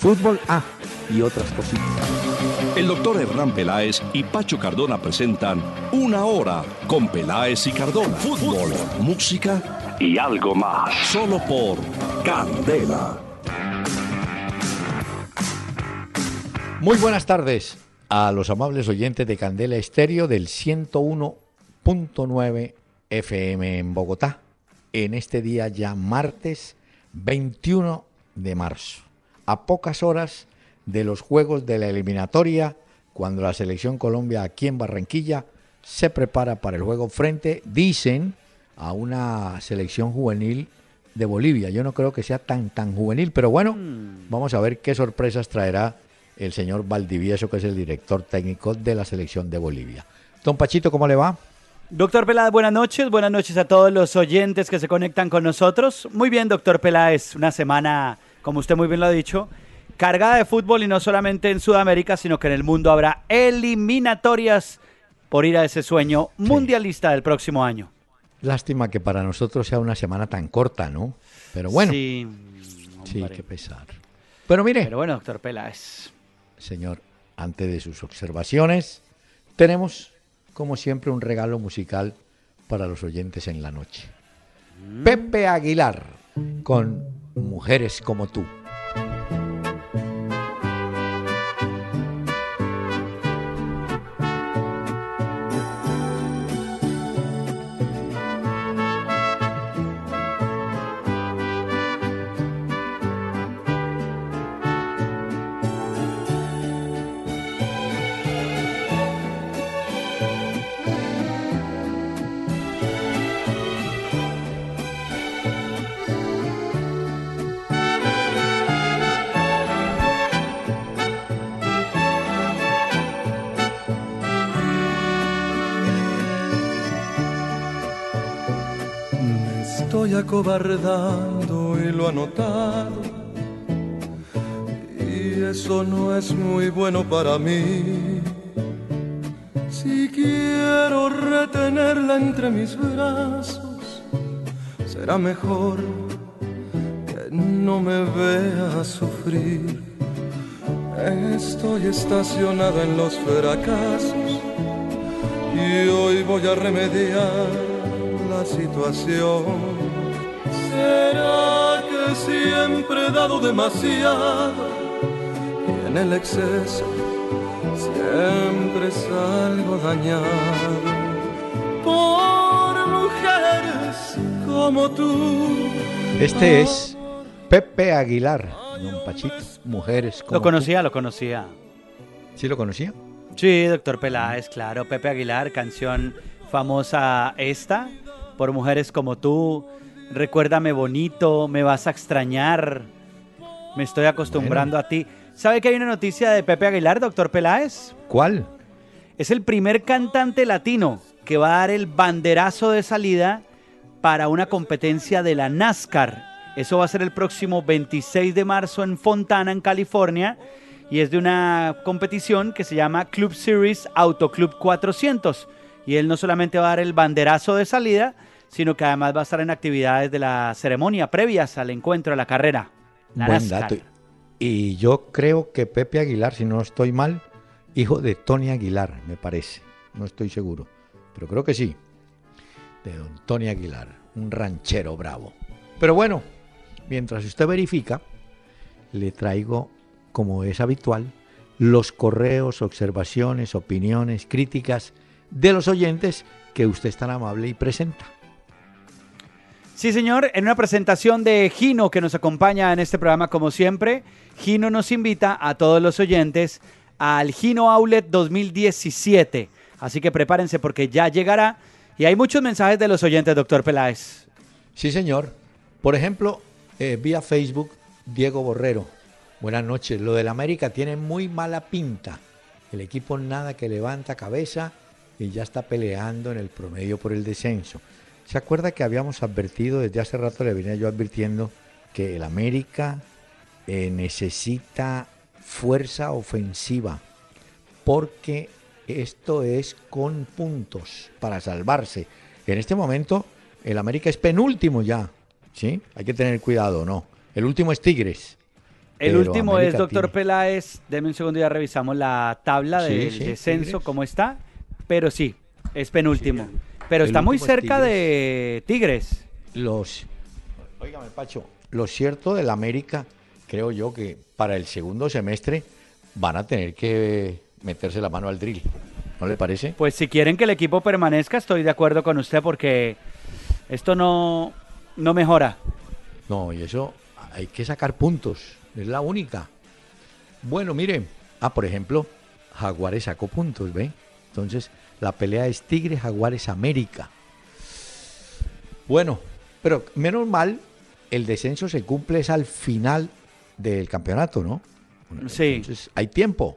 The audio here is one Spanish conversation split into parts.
Fútbol A y otras cositas. El doctor Hernán Peláez y Pacho Cardona presentan Una Hora con Peláez y Cardona. Fútbol, música y algo más. Solo por Candela. Muy buenas tardes a los amables oyentes de Candela Estéreo del 101.9 FM en Bogotá, en este día ya martes 21 de marzo, a pocas horas de los juegos de la eliminatoria, cuando la selección Colombia aquí en Barranquilla se prepara para el juego frente, dicen, a una selección juvenil de Bolivia. Yo no creo que sea tan, tan juvenil, pero bueno, vamos a ver qué sorpresas traerá el señor Valdivieso, que es el director técnico de la selección de Bolivia. Don Pachito, ¿cómo le va? Doctor Peláez, buenas noches. Buenas noches a todos los oyentes que se conectan con nosotros. Muy bien, doctor Peláez. Una semana, como usted muy bien lo ha dicho, cargada de fútbol y no solamente en Sudamérica, sino que en el mundo habrá eliminatorias por ir a ese sueño mundialista del próximo año. Lástima que para nosotros sea una semana tan corta, ¿no? Pero bueno, Sí, sí, qué pesar. Pero mire, Pero bueno, doctor Peláez. señor, antes de sus observaciones, tenemos, como siempre, un regalo musical para los oyentes en la noche. Pepe Aguilar, con Mujeres como tú. Estoy acobardando y lo ha. Y eso no es muy bueno para mí. Si quiero retenerla entre mis brazos, será mejor que no me vea sufrir. Estoy estacionado en los fracasos y hoy voy a remediar la situación. ¿Será que siempre he dado demasiado y en el exceso siempre salgo dañado por mujeres como tú? Este es Pepe Aguilar, don Pachito. Mujeres como Lo tú. conocía, lo conocía. ¿Sí lo conocía? Sí, doctor Peláez, claro. Pepe Aguilar, canción famosa esta, por mujeres como tú. Recuérdame bonito, me vas a extrañar. Me estoy acostumbrando a ti. ¿Sabe que hay una noticia de Pepe Aguilar, doctor Peláez? ¿Cuál? Es el primer cantante latino que va a dar el banderazo de salida para una competencia de la NASCAR. Eso va a ser el próximo 26 de marzo en Fontana, en California. Y es de una competición que se llama Club Series Auto Club 400. Y él no solamente va a dar el banderazo de salida, sino que además va a estar en actividades de la ceremonia previas al encuentro, a la carrera. La Buen dato. Y yo creo que Pepe Aguilar, si no estoy mal, hijo de Tony Aguilar, me parece. No estoy seguro. Pero creo que sí. De don Tony Aguilar, un ranchero bravo. Pero bueno, mientras usted verifica, le traigo, como es habitual, los correos, observaciones, opiniones, críticas de los oyentes que usted es tan amable y presenta. Sí, señor, en una presentación de Gino que nos acompaña en este programa como siempre, Gino nos invita a todos los oyentes al Gino Outlet 2017. Así que prepárense porque ya llegará y hay muchos mensajes de los oyentes, doctor Peláez. Sí, señor. Por ejemplo, eh, vía Facebook, Diego Borrero. Buenas noches. Lo del América tiene muy mala pinta. El equipo nada que levanta cabeza y ya está peleando en el promedio por el descenso. ¿Se acuerda que habíamos advertido, desde hace rato le venía yo advirtiendo, que el América eh, necesita fuerza ofensiva? Porque esto es con puntos para salvarse. En este momento el América es penúltimo ya, ¿sí? Hay que tener cuidado, ¿no? El último es Tigres. El último es, doctor Peláez, deme un segundo, ya revisamos la tabla del descenso, cómo está, pero sí, es penúltimo. Pero está muy cerca de Tigres. Los, oígame Pacho, lo cierto del América, creo yo que para el segundo semestre van a tener que meterse la mano al drill. ¿No le parece? Pues si quieren que el equipo permanezca, estoy de acuerdo con usted porque esto no, no mejora. No, y eso hay que sacar puntos, es la única. Bueno, mire, ah, por ejemplo, Jaguares sacó puntos, ¿ve? Entonces, la pelea es Tigre, Jaguares, América. Bueno, pero menos mal, el descenso se cumple es al final del campeonato, ¿no? Sí. Entonces, hay tiempo.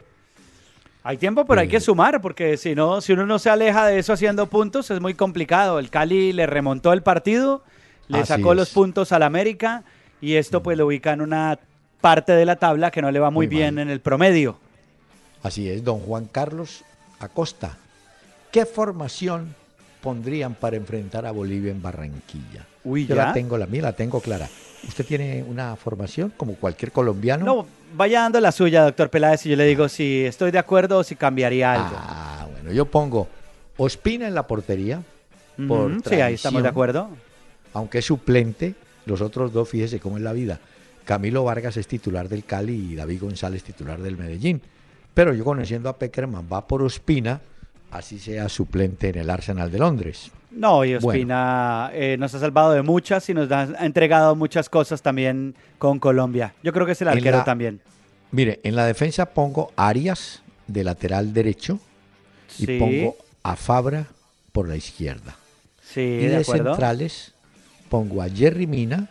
Hay tiempo, pero hay que sumar, porque si no, si uno no se aleja de eso haciendo puntos, es muy complicado. El Cali le remontó el partido, le sacó los puntos al América y esto pues lo ubica en una parte de la tabla que no le va muy, bien en el promedio. Así es, don Juan Carlos Acosta. ¿Qué formación pondrían para enfrentar a Bolivia en Barranquilla? Uy, Yo la tengo, la mía la tengo clara. ¿Usted tiene una formación como cualquier colombiano? No, vaya dando la suya, doctor Peláez, y yo le digo si estoy de acuerdo o si cambiaría algo. Ah, bueno, yo pongo Ospina en la portería. sí, ahí estamos de acuerdo. Aunque es suplente, los otros dos, fíjese cómo es la vida. Camilo Vargas es titular del Cali y David González titular del Medellín. Pero yo conociendo a Peckerman va por Ospina, así sea suplente en el Arsenal de Londres. No, y Ospina eh, nos ha salvado de muchas y nos ha entregado muchas cosas también con Colombia. Yo creo que es el arquero también. Mire, en la defensa pongo Arias de lateral derecho y pongo a Fabra por la izquierda. Sí, y de, centrales pongo a Jerry Mina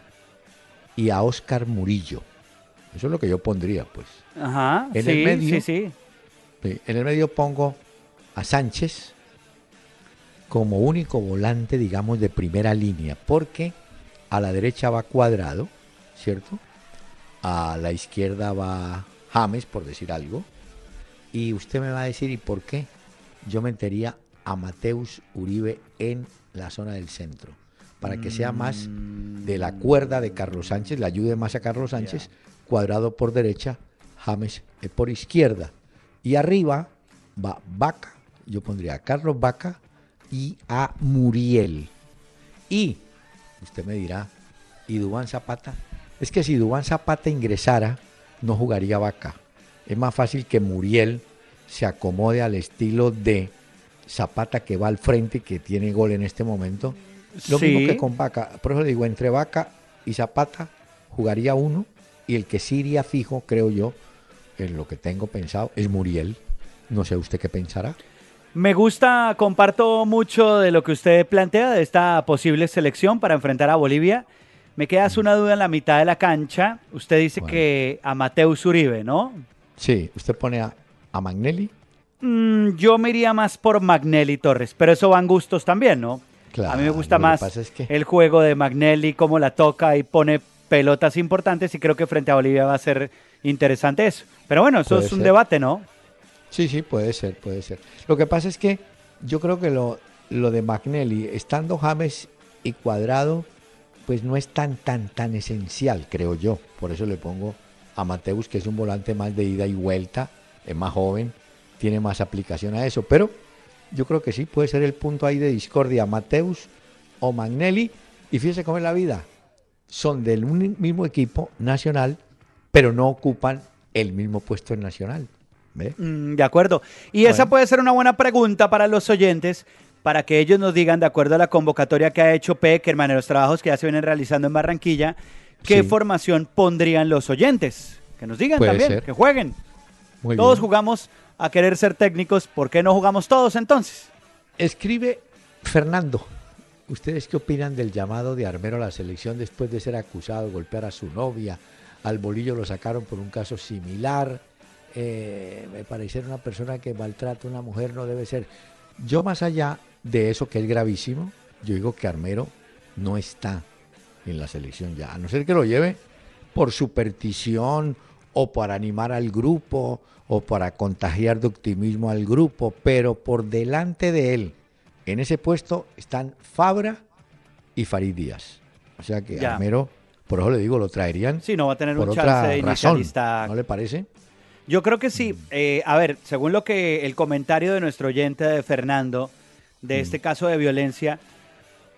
y a Oscar Murillo. Eso es lo que yo pondría, pues. Ajá, en el medio, sí, sí. En el medio pongo a Sánchez, como único volante, digamos, de primera línea, porque a la derecha va Cuadrado, ¿cierto? A la izquierda va James, por decir algo. Y usted me va a decir, ¿y por qué? Yo metería a Mateus Uribe en la zona del centro, para que sea más de la cuerda de Carlos Sánchez, le ayude más a Carlos Sánchez, Cuadrado por derecha, James eh, por izquierda. Y arriba va Vaca, yo pondría a Carlos Vaca, y a Muriel. Y usted me dirá, ¿y Dubán Zapata? Es que si Dubán Zapata ingresara, no jugaría vaca. Es más fácil que Muriel se acomode al estilo de Zapata que va al frente y que tiene gol en este momento. Lo mismo que con Vaca. Por eso digo, entre Vaca y Zapata jugaría uno y el que sí iría fijo, creo yo, en lo que tengo pensado, es Muriel. No sé usted qué pensará. Me gusta, comparto mucho de lo que usted plantea de esta posible selección para enfrentar a Bolivia. Me queda una duda en la mitad de la cancha. Usted dice que a Mateus Uribe, ¿no? Sí, usted pone a, a Magnelli. Mm, yo me iría más por Magnelli Torres, pero eso van gustos también, ¿no? a mí me gusta más el juego de Magnelli, cómo la toca y pone pelotas importantes y creo que frente a Bolivia va a ser interesante eso. Pero bueno, eso es un debate, ¿no? Sí, sí, puede ser, puede ser. Lo que pasa es que yo creo que lo, lo de Magnelli, estando James y Cuadrado, pues no es tan, tan, tan esencial, creo yo. Por eso le pongo a Mateus, que es un volante más de ida y vuelta, es más joven, tiene más aplicación a eso. Pero yo creo que sí puede ser el punto ahí de discordia, Mateus o Magnelli. Y fíjese cómo es la vida. Son del mismo equipo nacional, pero no ocupan el mismo puesto en nacional. Mm, de acuerdo. Y esa puede ser una buena pregunta para los oyentes, para que ellos nos digan, de acuerdo a la convocatoria que ha hecho Peckerman en los trabajos que ya se vienen realizando en Barranquilla, qué formación pondrían los oyentes. Que nos digan también, que jueguen. todos jugamos a querer ser técnicos, ¿por qué no jugamos todos entonces? Escribe Fernando. ¿Ustedes qué opinan del llamado de Armero a la selección después de ser acusado de golpear a su novia? Al bolillo lo sacaron por un caso similar eh, me parece una persona que maltrata a una mujer no debe ser. Yo más allá de eso que es gravísimo, yo digo que Armero no está en la selección ya, a no ser que lo lleve por superstición o para animar al grupo o para contagiar de optimismo al grupo, pero por delante de él, en ese puesto están Fabra y Farid Díaz. O sea que Ya. Armero, por eso le digo, lo traerían Sí, no va a tener por un otra chance de razón, inicialista. ¿no le parece? Yo creo que sí. Eh, a ver, según lo que el comentario de nuestro oyente de Fernando, de este caso de violencia,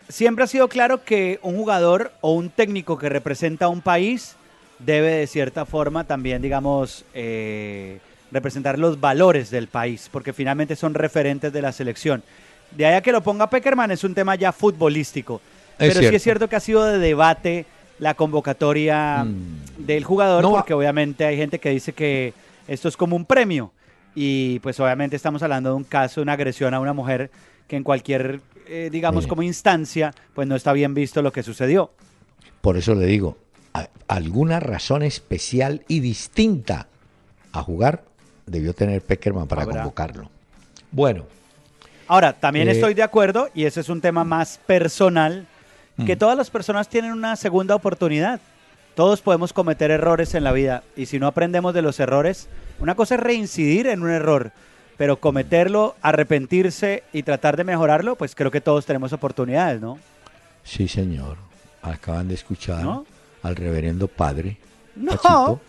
siempre ha sido claro que un jugador o un técnico que representa a un país debe de cierta forma también, digamos, eh, representar los valores del país, porque finalmente son referentes de la selección. De ahí a que lo ponga Peckerman es un tema ya futbolístico. Es pero sí es cierto que ha sido de debate la convocatoria Mm. del jugador, No porque obviamente hay gente que dice que esto es como un premio. Y pues obviamente estamos hablando de un caso, de una agresión a una mujer que en cualquier, eh, digamos, Sí. como instancia, pues no está bien visto lo que sucedió. Por eso le digo, alguna razón especial y distinta a jugar debió tener Peckerman para convocarlo. Bueno, Ahora, también Eh, estoy de acuerdo, y ese es un tema más personal, que Mm. todas las personas tienen una segunda oportunidad. Todos podemos cometer errores en la vida, y si no aprendemos de los errores, una cosa es reincidir en un error, pero cometerlo, arrepentirse y tratar de mejorarlo, pues creo que todos tenemos oportunidades, ¿no? sí señor, acaban de escuchar ¿No? al reverendo padre. No,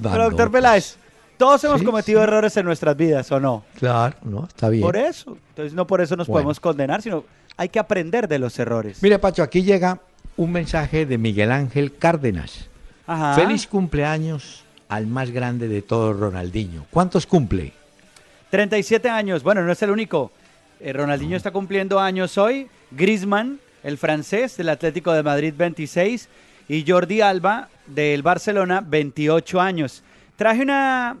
pero doctor Peláez, todos hemos sí, cometido sí. errores en nuestras vidas, ¿o no? Claro, no, está bien. Por eso. Entonces no por eso nos Bueno. podemos condenar, sino hay que aprender de los errores. Mire, Pacho, aquí llega un mensaje de Miguel Ángel Cárdenas. Ajá. Feliz cumpleaños al más grande de todos, Ronaldinho. ¿Cuántos cumple? 37 años. Bueno, no es el único. Eh, Ronaldinho está cumpliendo años hoy. Griezmann, el francés del Atlético de Madrid, 26. Y Jordi Alba, del Barcelona, 28 años. Traje una,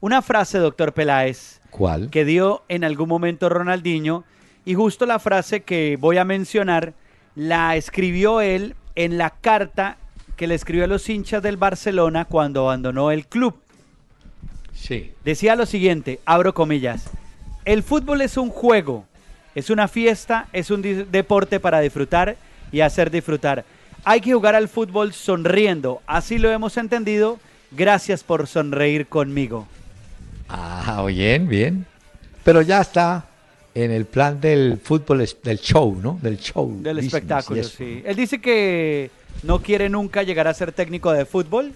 una frase, doctor Peláez, ¿Cuál? que dio en algún momento Ronaldinho. Y justo la frase que voy a mencionar la escribió él en la carta que le escribió a los hinchas del Barcelona cuando abandonó el club. Sí. Decía lo siguiente, abro comillas, el fútbol es un juego, es una fiesta, es un deporte para disfrutar y hacer disfrutar. Hay que jugar al fútbol sonriendo, así lo hemos entendido, gracias por sonreír conmigo. Ah, bien, bien. Pero ya está en el plan del fútbol, del show, ¿no? Del show. Del business espectáculo, sí. Él dice que no quiere nunca llegar a ser técnico de fútbol,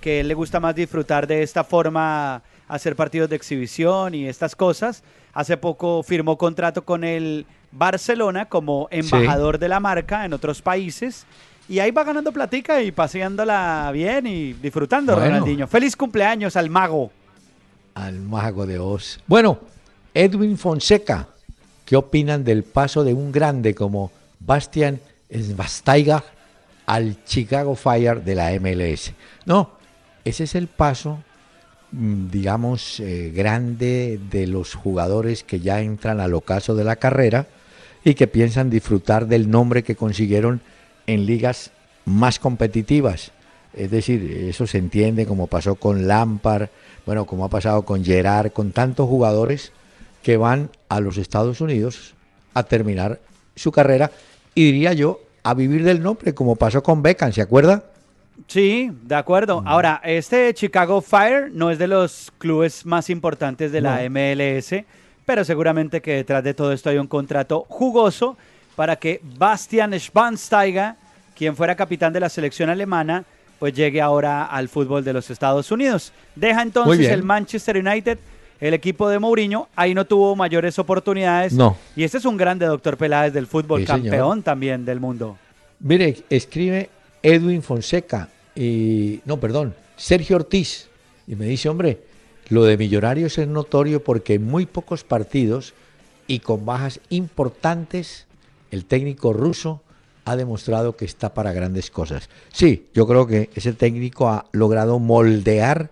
que él le gusta más disfrutar de esta forma, hacer partidos de exhibición y estas cosas. Hace poco firmó contrato con el Barcelona como embajador de la marca en otros países. Y ahí va ganando platica y paseándola bien y disfrutando, Bueno. Ronaldinho. Feliz cumpleaños al mago. Al mago de Oz. Bueno, Edwin Fonseca, ¿qué opinan del paso de un grande como Bastian Schweinsteiger al Chicago Fire de la MLS? No, ese es el paso, mm, digamos, eh, grande de los jugadores que ya entran al ocaso de la carrera y que piensan disfrutar del nombre que consiguieron en ligas más competitivas. Es decir, eso se entiende como pasó con Lampard, bueno, como ha pasado con Gerard, con tantos jugadores que van a los Estados Unidos a terminar su carrera y diría yo a vivir del nombre, como pasó con Beckham, ¿se acuerda? Sí, de acuerdo. Ahora, este Chicago Fire no es de los clubes más importantes de la. MLS, pero seguramente que detrás de todo esto hay un contrato jugoso para que Bastian Schweinsteiger, quien fuera capitán de la selección alemana, pues llegue ahora al fútbol de los Estados Unidos. Deja entonces el Manchester United, el equipo de Mourinho, ahí no tuvo mayores oportunidades. No. Y este es un grande doctor Peláez del fútbol, Sí, señor. campeón también del mundo. Mire, escribe Edwin Fonseca y no, perdón, Sergio Ortiz y me dice, hombre, lo de Millonarios es notorio porque en muy pocos partidos y con bajas importantes el técnico ruso ha demostrado que está para grandes cosas. Sí, yo creo que ese técnico ha logrado moldear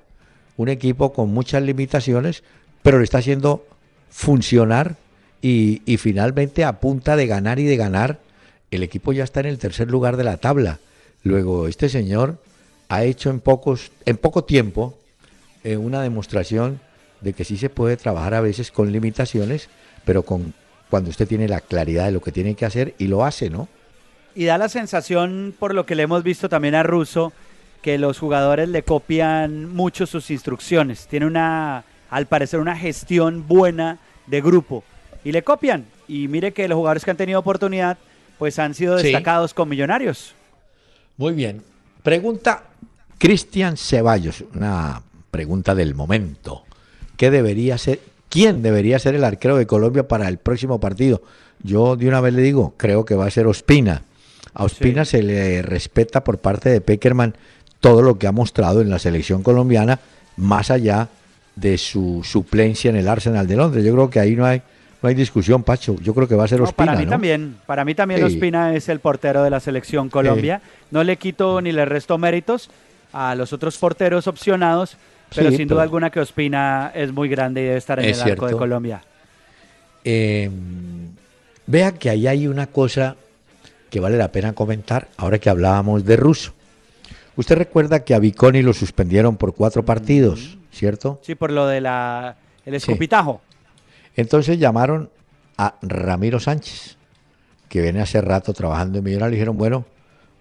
un equipo con muchas limitaciones, pero lo está haciendo funcionar y, finalmente a punta de ganar y de ganar, el equipo ya está en el tercer lugar de la tabla. Luego, este señor ha hecho en, pocos, en poco tiempo eh, una demostración de que sí se puede trabajar a veces con limitaciones, pero con cuando usted tiene la claridad de lo que tiene que hacer y lo hace, ¿no? Y da la sensación, por lo que le hemos visto también a Russo, que los jugadores le copian mucho sus instrucciones. Tiene una, al parecer, una gestión buena de grupo. Y le copian. Y mire que los jugadores que han tenido oportunidad, pues han sido destacados con millonarios. Muy bien. Pregunta Cristian Ceballos, una pregunta del momento. ¿Qué debería ser, quién debería ser el arquero de Colombia para el próximo partido? Yo de una vez le digo, creo que va a ser Ospina. A Ospina se le respeta por parte de Peckerman todo lo que ha mostrado en la selección colombiana, más allá de su suplencia en el Arsenal de Londres. Yo creo que ahí no hay no hay discusión, Pacho. Yo creo que va a ser Ospina. para mí también. Para mí también Ospina es el portero de la selección Colombia. No le quito ni le resto méritos a los otros porteros opcionados, pero sin duda alguna que Ospina es muy grande y debe estar en el arco de Colombia. Eh, vea que ahí hay una cosa que vale la pena comentar ahora que hablábamos de Russo. Usted recuerda que a Viconi lo suspendieron por cuatro partidos, ¿cierto? Sí, por lo de la el escupitajo. Entonces llamaron a Ramiro Sánchez, que viene hace rato trabajando en Millonarios, y dijeron, bueno,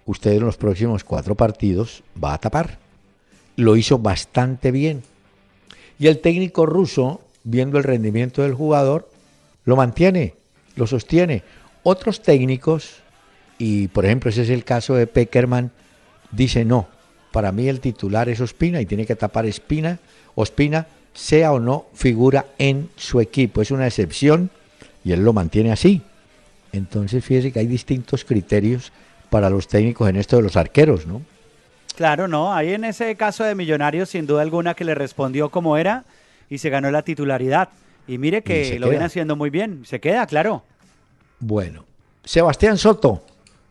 usted en los próximos cuatro partidos va a tapar. Lo hizo bastante bien. Y el técnico ruso, viendo el rendimiento del jugador, lo mantiene, lo sostiene. Otros técnicos, y por ejemplo ese es el caso de Peckerman, dice no, para mí el titular es Ospina y tiene que tapar Espina, Ospina sea o no figura en su equipo. Es una excepción y él lo mantiene así. Entonces, fíjese que hay distintos criterios para los técnicos en esto de los arqueros, ¿no? Claro, no. Hay en ese caso de Millonarios, sin duda alguna, que le respondió como era y se ganó la titularidad. Y mire que lo viene haciendo muy bien. Se queda, claro. Bueno, Sebastián Soto.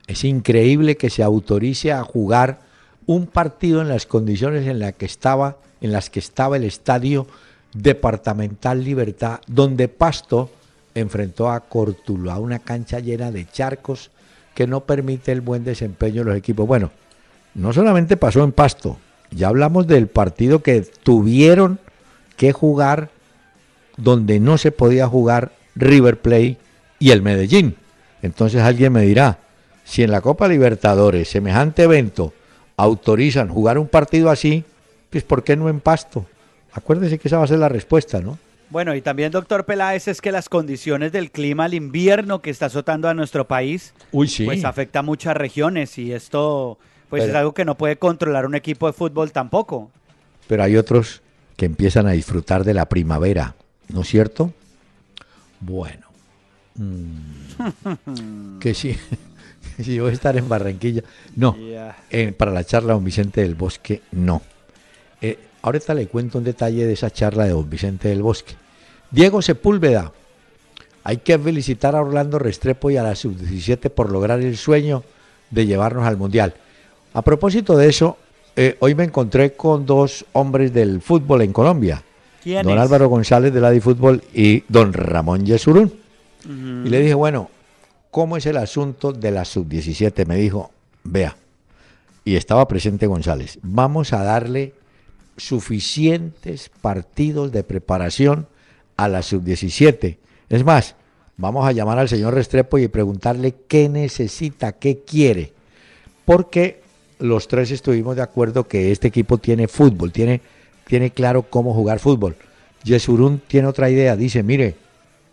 Es increíble que se autorice a jugar un partido en las condiciones en las que estaba en las que estaba el estadio departamental Libertad, donde Pasto enfrentó a a una cancha llena de charcos que no permite el buen desempeño de los equipos. Bueno, no solamente pasó en Pasto, ya hablamos del partido que tuvieron que jugar donde no se podía jugar River Plate y el Medellín. Entonces alguien me dirá, si en la Copa Libertadores, semejante evento, autorizan jugar un partido así, pues ¿por qué no en pasto? Acuérdese que esa va a ser la respuesta, ¿no? Bueno, y también, doctor Peláez, es que las condiciones del clima, el invierno que está azotando a nuestro país, pues afecta a muchas regiones y esto pues es algo que no puede controlar un equipo de fútbol tampoco. Pero hay otros que empiezan a disfrutar de la primavera, ¿no es cierto? Bueno, mm, que sí, si voy a estar en Barranquilla, no, eh, para la charla con Vicente del Bosque, no. Eh, ahorita le cuento un detalle de esa charla de don Vicente del Bosque. Diego Sepúlveda. Hay que felicitar a Orlando Restrepo y a la sub-17 por lograr el sueño de llevarnos al Mundial. A propósito de eso, eh, hoy me encontré con dos hombres del fútbol en Colombia. don Álvaro González de la Fútbol y don Ramón Yesurún. Y le dije, bueno, ¿cómo es el asunto de la sub-17? Me dijo, vea, y estaba presente González, vamos a darle suficientes partidos de preparación a la sub-17. Es más, vamos a llamar al señor Restrepo y preguntarle qué necesita, qué quiere. Porque los tres estuvimos de acuerdo que este equipo tiene fútbol, tiene, tiene claro cómo jugar fútbol. Yesurún tiene otra idea, dice, mire,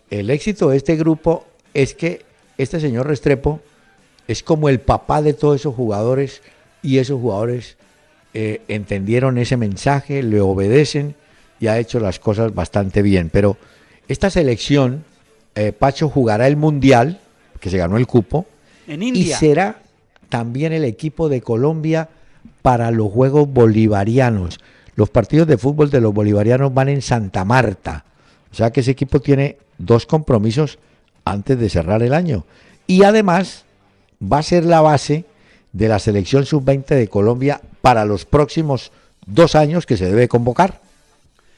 el éxito de este grupo es que este señor Restrepo es como el papá de todos esos jugadores y esos jugadores eh, entendieron ese mensaje, le obedecen y ha hecho las cosas bastante bien. Pero esta selección, eh, Pacho jugará el Mundial, que se ganó el cupo, y será también el equipo de Colombia para los Juegos Bolivarianos. Los partidos de fútbol de los bolivarianos van en Santa Marta. O sea que ese equipo tiene dos compromisos antes de cerrar el año. Y además va a ser la base de la selección sub-20 de Colombia para los próximos dos años que se debe convocar.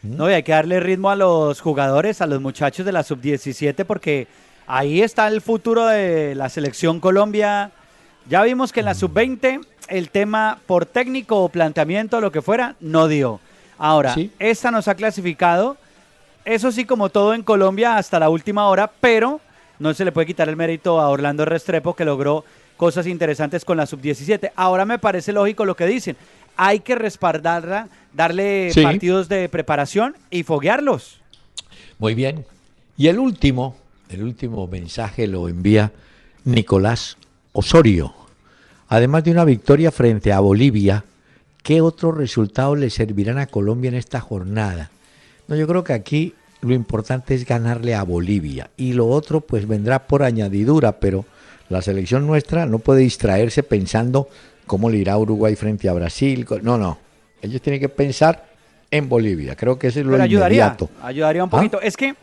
No, y hay que darle ritmo a los jugadores, a los muchachos de la sub-17, porque ahí está el futuro de la selección Colombia. Ya vimos que en la sub-20 el tema por técnico o planteamiento, lo que fuera, no dio. Ahora, esta nos ha clasificado, eso sí como todo en Colombia hasta la última hora, pero no se le puede quitar el mérito a Orlando Restrepo que logró cosas interesantes con la sub-17. Ahora me parece lógico lo que dicen. Hay que respaldarla, darle partidos de preparación y foguearlos. Muy bien. Y el último, el último mensaje lo envía Nicolás Osorio. Además de una victoria frente a Bolivia, ¿qué otros resultados le servirán a Colombia en esta jornada? No, yo creo que aquí lo importante es ganarle a Bolivia y lo otro pues vendrá por añadidura, pero la selección nuestra no puede distraerse pensando cómo le irá a Uruguay frente a Brasil. No, no. Ellos tienen que pensar en Bolivia. Creo que ese es lo pero ayudaría, Ayudaría un ¿Ah? poquito. Es que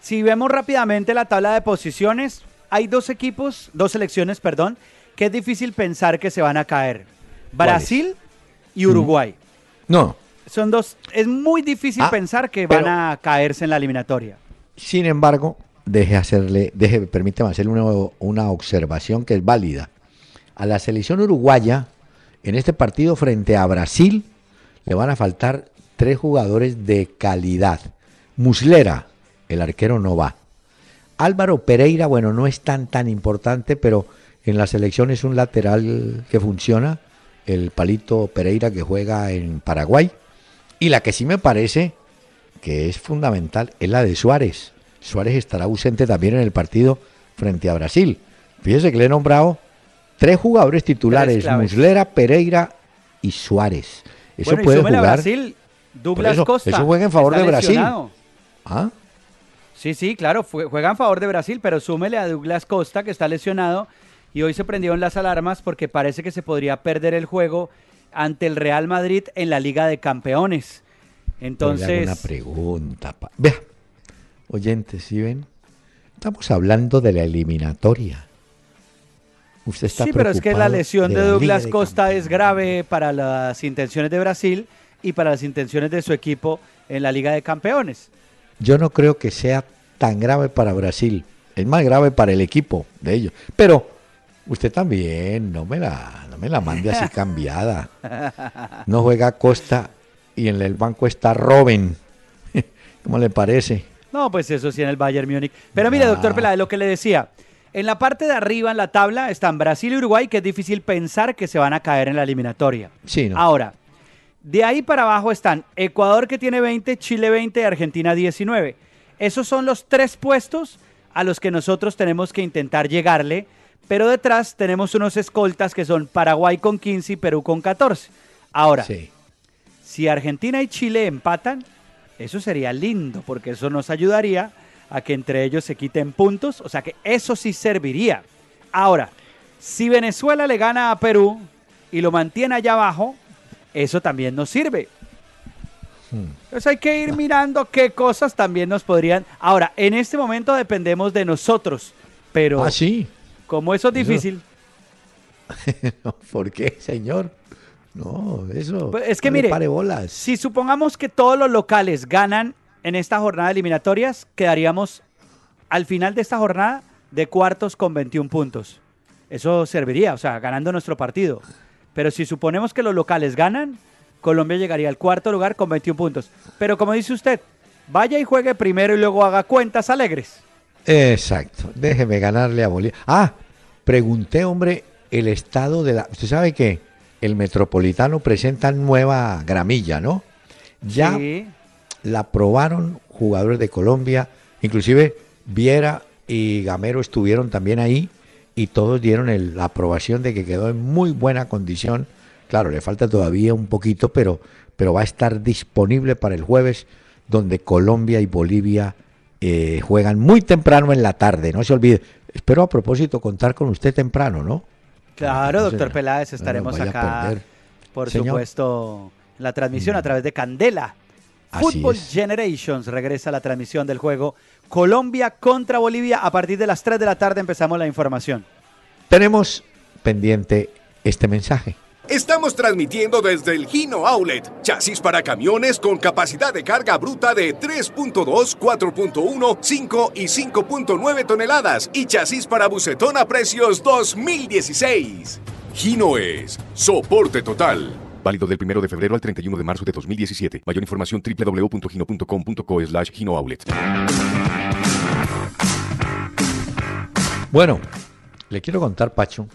si vemos rápidamente la tabla de posiciones, hay dos equipos, dos selecciones, perdón, que es difícil pensar que se van a caer. Brasil y Uruguay. No, son dos. Es muy difícil ah, pensar que van a caerse en la eliminatoria. Sin embargo, deje hacerle, deje, permítame hacerle una, una observación que es válida. A la selección uruguaya, en este partido frente a Brasil, le van a faltar tres jugadores de calidad. Muslera, el arquero no va. Álvaro Pereira, bueno, no es tan tan importante, pero en la selección es un lateral que funciona. El palito Pereira que juega en Paraguay. Y la que sí me parece que es fundamental es la de Suárez. Suárez estará ausente también en el partido frente a Brasil. Fíjese que le he nombrado tres jugadores titulares, Muslera, Pereira y Suárez. Eso puede jugar. Brasil, Douglas Costa. Eso juega en favor de Brasil. ¿Ah? Sí, sí, claro, juega en favor de Brasil, pero súmele a Douglas Costa que está lesionado y hoy se prendieron las alarmas porque parece que se podría perder el juego ante el Real Madrid en la Liga de Campeones. Entonces. una pregunta. Vea, oyentes, ¿sí ven? Estamos hablando de la eliminatoria. Usted está sí, pero es que la lesión de, Douglas Costa es grave para las intenciones de Brasil y para las intenciones de su equipo en la Liga de Campeones. Yo no creo que sea tan grave para Brasil. Es más grave para el equipo de ellos. Pero usted también, no me la, no me la mande así cambiada. No juega Costa y en el banco está Robin. ¿Cómo le parece? No, pues eso sí en el Bayern Múnich. Pero mire, doctor ah. Peláez, lo que le decía. En la parte de arriba en la tabla están Brasil y Uruguay, que es difícil pensar que se van a caer en la eliminatoria. Sí, Ahora, de ahí para abajo están Ecuador que tiene 20, Chile 20 y Argentina 19. Esos son los tres puestos a los que nosotros tenemos que intentar llegarle pero detrás tenemos unos escoltas que son Paraguay con 15 y Perú con 14. Ahora, si Argentina y Chile empatan, eso sería lindo, porque eso nos ayudaría a que entre ellos se quiten puntos, o sea que eso sí serviría. Ahora, si Venezuela le gana a Perú y lo mantiene allá abajo, eso también nos sirve. Hmm. Entonces hay que ir mirando qué cosas también nos podrían... Ahora, en este momento dependemos de nosotros, pero... Ah, sí. Como eso es difícil. ¿Por qué, señor? No, eso. Pues, es que mire, si supongamos que todos los locales ganan en esta jornada de eliminatorias, quedaríamos al final de esta jornada de cuartos con 21 puntos. Eso serviría, o sea, ganando nuestro partido. Pero si suponemos que los locales ganan, Colombia llegaría al cuarto lugar con 21 puntos. Pero como dice usted, vaya y juegue primero y luego haga cuentas alegres. Exacto. Déjeme ganarle a Bolivia. Ah, pregunté, hombre, el estado de la. Usted sabe que el Metropolitano presenta nueva gramilla, ¿no? Ya la aprobaron jugadores de Colombia, inclusive Viera y Gamero estuvieron también ahí y todos dieron la aprobación de que quedó en muy buena condición. Claro, le falta todavía un poquito, pero, pero va a estar disponible para el jueves, donde Colombia y Bolivia eh, juegan muy temprano en la tarde, no se olvide. Espero a propósito contar con usted temprano, ¿no? Claro, doctor Peláez, estaremos acá, por supuesto, en la transmisión a mm. través de Candela. Football Generations regresa a la transmisión del juego Colombia contra Bolivia. A partir de las 3 de la tarde empezamos la información. Tenemos pendiente este mensaje. Estamos transmitiendo desde el Gino Outlet, chasis para camiones con capacidad de carga bruta de 3.2, 4.1, 5 y 5.9 toneladas y chasis para bucetón a precios 2016. Gino es soporte total. Válido del 1 de febrero al 31 de marzo de 2017. Mayor información www.gino.com.co slash Gino. Bueno, le quiero contar, Pacho,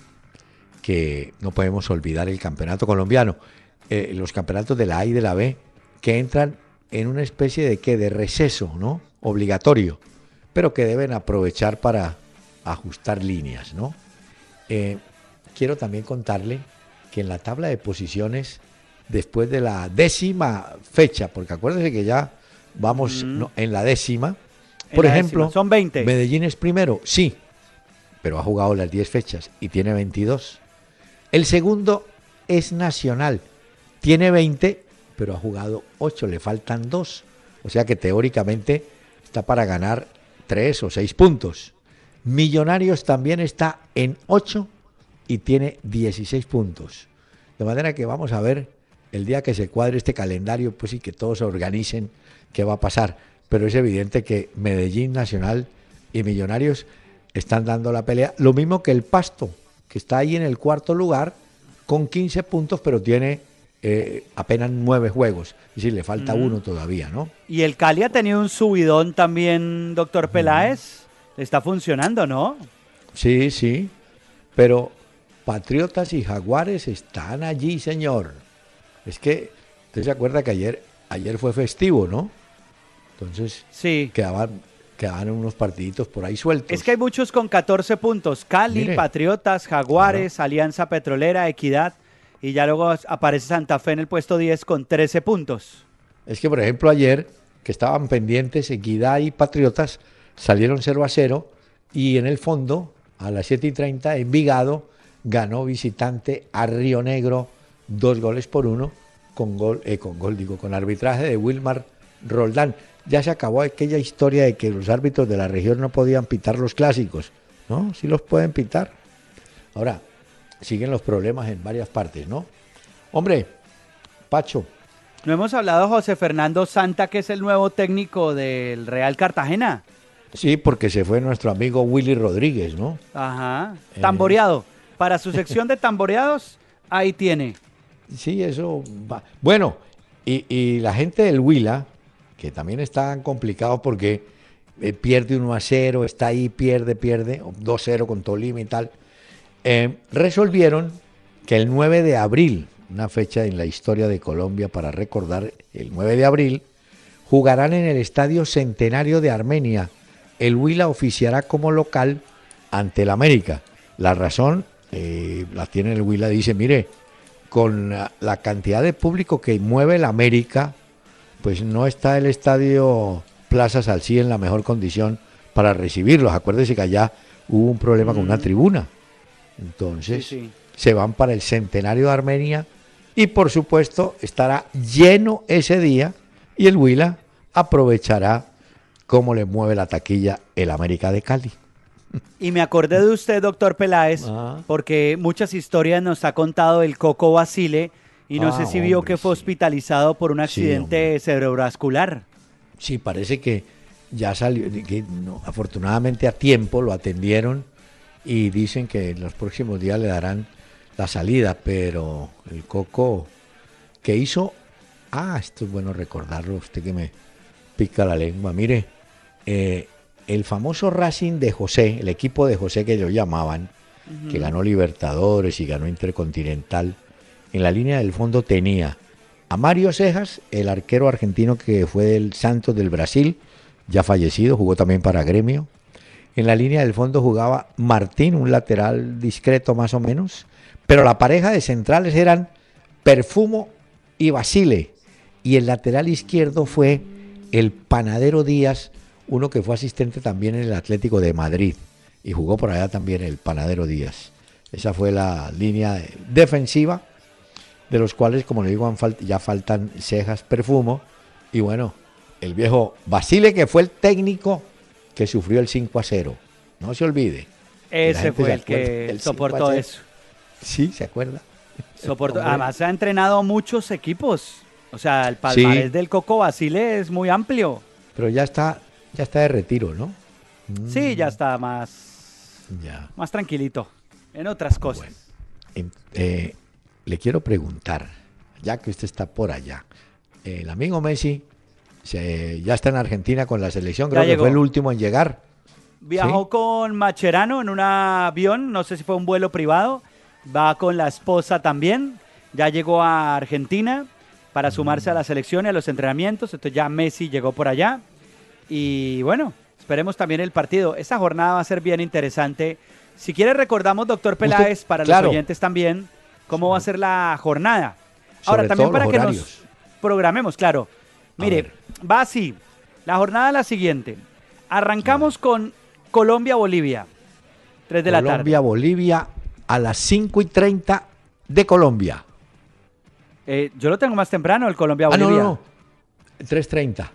que no podemos olvidar el campeonato colombiano, eh, los campeonatos de la A y de la B, que entran en una especie de que de receso, ¿no? Obligatorio, pero que deben aprovechar para ajustar líneas, ¿no? Eh, quiero también contarle que en la tabla de posiciones, después de la décima fecha, porque acuérdense que ya vamos en la décima, por ejemplo, son 20. Medellín es primero, sí, pero ha jugado las 10 fechas y tiene 22. El segundo es Nacional, tiene 20, pero ha jugado 8, le faltan 2. O sea que teóricamente está para ganar 3 o 6 puntos. Millonarios también está en 8 y tiene 16 puntos. De manera que vamos a ver el día que se cuadre este calendario, pues y que todos se organicen qué va a pasar. Pero es evidente que Medellín Nacional y Millonarios están dando la pelea. Lo mismo que el Pasto, que está ahí en el cuarto lugar con 15 puntos, pero tiene eh, apenas nueve juegos. Es decir, le falta uno todavía, ¿no? Y el Cali ha tenido un subidón también, doctor Peláez. Está funcionando, ¿no? Sí, sí. Pero Patriotas y Jaguares están allí, señor. Es que, usted se acuerda que ayer, ayer fue festivo, ¿no? Entonces, sí. quedaban, quedaban unos partiditos por ahí sueltos. Es que hay muchos con 14 puntos. Cali, Patriotas, Jaguares, Alianza Petrolera, Equidad. Y ya luego aparece Santa Fe en el puesto 10 con 13 puntos. Es que, por ejemplo, ayer, que estaban pendientes Equidad y Patriotas, salieron 0 a 0. Y en el fondo, a las 7 y 30, Envigado ganó visitante a Río Negro dos goles por uno con gol, eh, con gol digo, con arbitraje de Wilmar Roldán. Ya se acabó aquella historia de que los árbitros de la región no podían pitar los clásicos, ¿no? Sí los pueden pitar. Ahora, siguen los problemas en varias partes, ¿no? Hombre, Pacho. No hemos hablado de José Fernando Santa, que es el nuevo técnico del Real Cartagena. Sí, porque se fue nuestro amigo Willy Rodríguez, ¿no? Ajá. Eh, Tamboreado. Para su sección de tamboreados, ahí tiene. Sí, eso va. Bueno, y, la gente del Huila, que también están complicados porque eh, pierde 1 a 0, está ahí, pierde, pierde, 2-0 con Tolima y tal, eh, resolvieron que el 9 de abril, una fecha en la historia de Colombia para recordar, el 9 de abril, jugarán en el Estadio Centenario de Armenia. El Huila oficiará como local ante el América. La razón eh, la tiene el Huila, dice, mire, con la, cantidad de público que mueve el América, pues no está el estadio Plaza Salcí en la mejor condición para recibirlos. Acuérdese que allá hubo un problema con una mm. tribuna. Entonces, se van para el centenario de Armenia y por supuesto estará lleno ese día y el Huila aprovechará cómo le mueve la taquilla el América de Cali. Y me acordé de usted, doctor Peláez, ah. porque muchas historias nos ha contado el Coco Basile y no sé ah, si vio que fue hospitalizado por un accidente cerebrovascular. Sí, parece que ya salió, que afortunadamente a tiempo lo atendieron y dicen que en los próximos días le darán la salida, pero el Coco que hizo, ah, esto es bueno recordarlo, usted que me pica la lengua, mire, eh, el famoso Racing de José, el equipo de José que ellos llamaban, que ganó Libertadores y ganó Intercontinental, en la línea del fondo tenía a Mario Cejas, el arquero argentino que fue del Santos del Brasil, ya fallecido, jugó también para Gremio. En la línea del fondo jugaba Martín, un lateral discreto más o menos, pero la pareja de centrales eran Perfumo y Basile, y el lateral izquierdo fue el panadero Díaz, uno que fue asistente también en el Atlético de Madrid y jugó por allá también el Panadero Díaz. Esa fue la línea defensiva, de los cuales, como le digo, ya faltan cejas, perfumo, y bueno, el viejo Basile, que fue el técnico que sufrió el 5 a 0. No se olvide. Ese fue el que soportó eso. Sí, se acuerda. Soportó. Además, ha entrenado muchos equipos. O sea, el palmarés del Coco Basile es muy amplio. Pero ya está ya está de retiro, ¿no? Sí, ya está más, ya. más tranquilito en otras cosas. Eh, le quiero preguntar, ya que usted está por allá, el amigo Messi ya está en Argentina con la selección, creo que fue el último en llegar. Viajó con Macherano en un avión, no sé si fue un vuelo privado. Va con la esposa también. Ya llegó a Argentina para sumarse a la selección y a los entrenamientos. Entonces ya Messi llegó por allá. Y bueno, esperemos también el partido. Esta jornada va a ser bien interesante. Si quiere recordamos, doctor Peláez, para los oyentes también, cómo va a ser la jornada. Ahora, también para que nos programemos, claro. Mire, va así. La jornada es la siguiente. Arrancamos con Colombia-Bolivia. 3 de la tarde. Colombia-Bolivia a las 5 y 30 de Colombia. Eh, yo lo tengo más temprano, el Colombia-Bolivia. Ah, no, no, 3.30.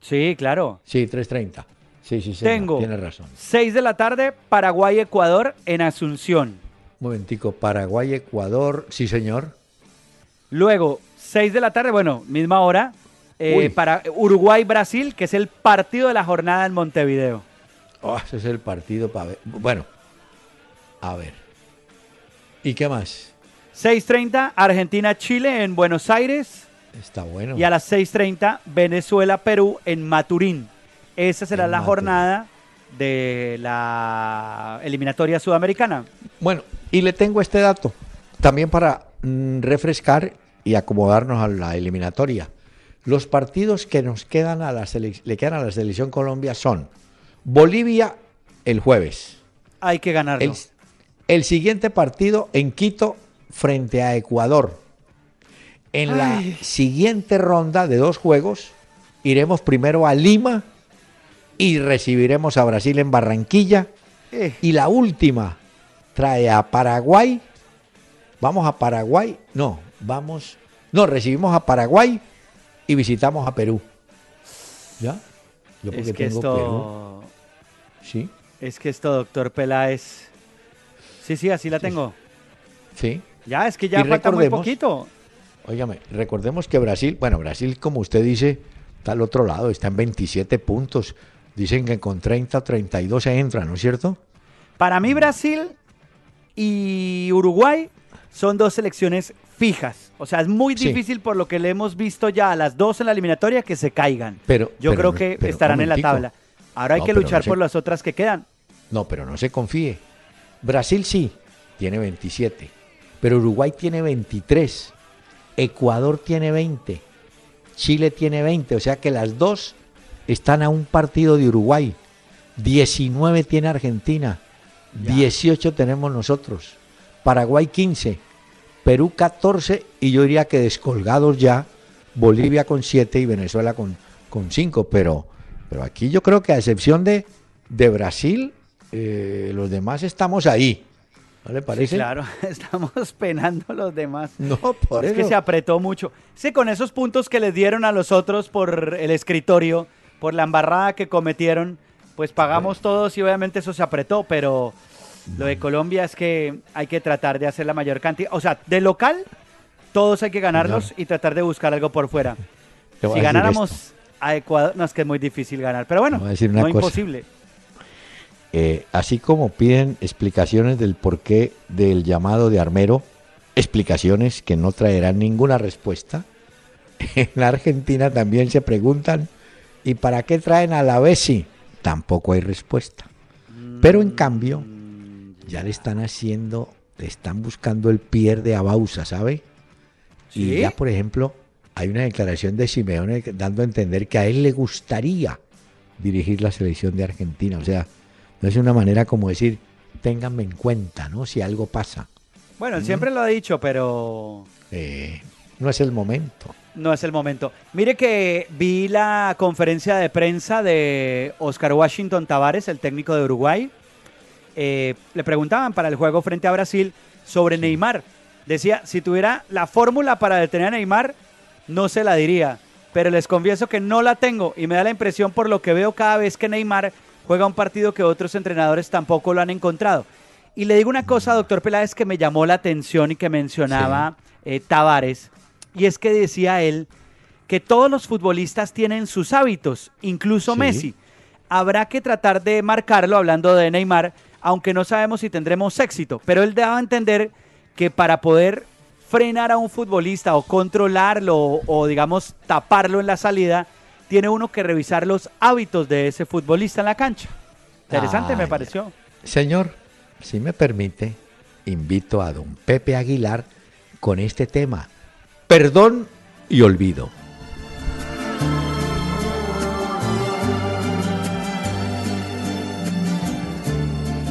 Sí, claro. Sí, 3.30. Sí, sí, sí. Tengo. Tiene razón. 6 de la tarde, Paraguay-Ecuador en Asunción. Un momentico, Paraguay-Ecuador, sí, señor. Luego, 6 de la tarde, bueno, misma hora, eh, para Uruguay-Brasil, que es el partido de la jornada en Montevideo. Oh, ese es el partido para ver. Bueno, a ver. ¿Y qué más? 6.30, Argentina-Chile en Buenos Aires. Está bueno. Y a las 6.30, Venezuela-Perú en Maturín. Esa será la jornada de la eliminatoria sudamericana. Bueno, y le tengo este dato, también para mm, refrescar y acomodarnos a la eliminatoria. Los partidos que nos quedan a la le quedan a la selección Colombia son Bolivia el jueves. Hay que ganarlo. El, siguiente partido en Quito frente a Ecuador. En la siguiente ronda de dos juegos iremos primero a Lima y recibiremos a Brasil en Barranquilla. Eh. Y la última trae a Paraguay. Vamos a Paraguay. No, vamos. No, recibimos a Paraguay y visitamos a Perú. ¿Ya? Yo porque es que tengo esto... Perú. Sí. Es que esto, doctor Peláez. Sí, sí, así la tengo. Sí. Ya, es que ya falta muy poquito. Óigame, recordemos que Brasil, bueno, Brasil, como usted dice, está al otro lado, está en 27 puntos. Dicen que con 30 o 32 se entra, ¿no es cierto? Para mí, Brasil y Uruguay son dos selecciones fijas. O sea, es muy difícil por lo que le hemos visto ya a las dos en la eliminatoria que se caigan. Pero yo creo que estarán en la tabla. Ahora hay que luchar por las otras que quedan. No, pero no se confíe. Brasil sí, tiene 27. Pero Uruguay tiene 23. Ecuador tiene 20. Chile tiene 20. O sea que las dos están a un partido de Uruguay. 19 tiene Argentina. 18 tenemos nosotros. Paraguay 15. Perú 14 y yo diría que descolgados ya, Bolivia con 7 y Venezuela con, con 5, pero, pero aquí yo creo que a excepción de, de Brasil, eh, los demás estamos ahí. ¿No le parece? claro, estamos penando los demás. No, por es que se apretó mucho. Sí, con esos puntos que les dieron a los otros por el escritorio, por la embarrada que cometieron, pues pagamos todos y obviamente eso se apretó, pero lo de Colombia es que hay que tratar de hacer la mayor cantidad. O sea, de local, todos hay que ganarlos y tratar de buscar algo por fuera. Si ganáramos a Ecuador, no es que es muy difícil ganar. Pero bueno, no es imposible. Eh, así como piden explicaciones del porqué del llamado de Armero, explicaciones que no traerán ninguna respuesta. En la Argentina también se preguntan, ¿y para qué traen a la Bessi? Tampoco hay respuesta. Pero en cambio, ya le están haciendo, le están buscando el pie de Abausa, ¿sabe? Y ya, por ejemplo, hay una declaración de Simeone dando a entender que a él le gustaría dirigir la selección de Argentina. O sea, no es una manera como decir, ténganme en cuenta, ¿no? Si algo pasa. Bueno, él siempre lo ha dicho, pero... Eh, no es el momento. No es el momento. Mire que vi la conferencia de prensa de Oscar Washington Tavares, el técnico de Uruguay, eh, le preguntaban para el juego frente a Brasil sobre Neymar. Decía, si tuviera la fórmula para detener a Neymar, no se la diría. Pero les confieso que no la tengo y me da la impresión por lo que veo cada vez que Neymar juega un partido que otros entrenadores tampoco lo han encontrado. Y le digo una cosa, doctor Peláez, que me llamó la atención y que mencionaba eh, Tavares, y es que decía él que todos los futbolistas tienen sus hábitos, incluso Messi. Habrá que tratar de marcarlo, hablando de Neymar, aunque no sabemos si tendremos éxito. Pero él daba a entender que para poder frenar a un futbolista o controlarlo o, digamos taparlo en la salida, tiene uno que revisar los hábitos de ese futbolista en la cancha. Interesante me pareció. Señor, si me permite, invito a don Pepe Aguilar con este tema. Perdón y olvido.